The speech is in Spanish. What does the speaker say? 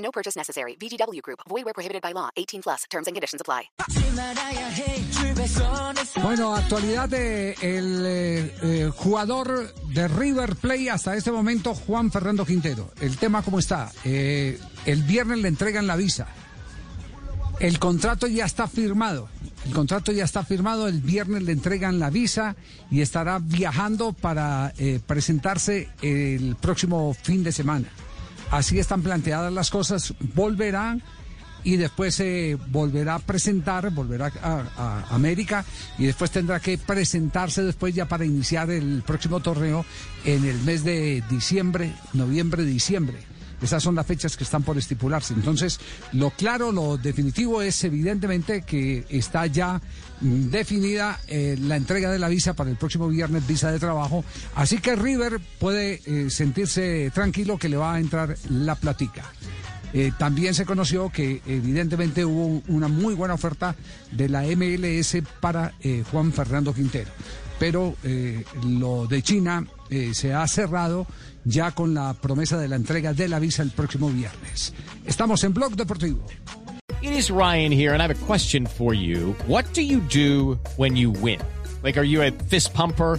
No purchase necessary. VGW Group. Void where prohibited by law. 18 plus. Terms and conditions apply. Bueno, actualidad de el eh, eh, jugador de River Play hasta este momento, Juan Fernando Quintero. El tema cómo está. Eh, el viernes le entregan la visa. El contrato ya está firmado. El contrato ya está firmado. El viernes le entregan la visa y estará viajando para presentarse el próximo fin de semana. Así están planteadas las cosas. Volverá y después se volverá a presentar, volverá a, a, América y después tendrá que presentarse después ya para iniciar el próximo torneo en el mes de diciembre, noviembre, diciembre. Esas son las fechas que están por estipularse. Entonces, lo claro, lo definitivo es evidentemente que está ya mm, definida eh, la entrega de la visa para el próximo viernes, visa de trabajo. Así que River puede eh, sentirse tranquilo que le va a entrar la platica. Eh, también se conoció que evidentemente hubo una muy buena oferta de la MLS para Juan Fernando Quintero. Pero eh, lo de China eh, se ha cerrado ya con la promesa de la entrega de la visa el próximo viernes. Estamos en Blog Deportivo. It is Ryan here, and I have a question for you. What do you do when you win? Like, are you a fist pumper?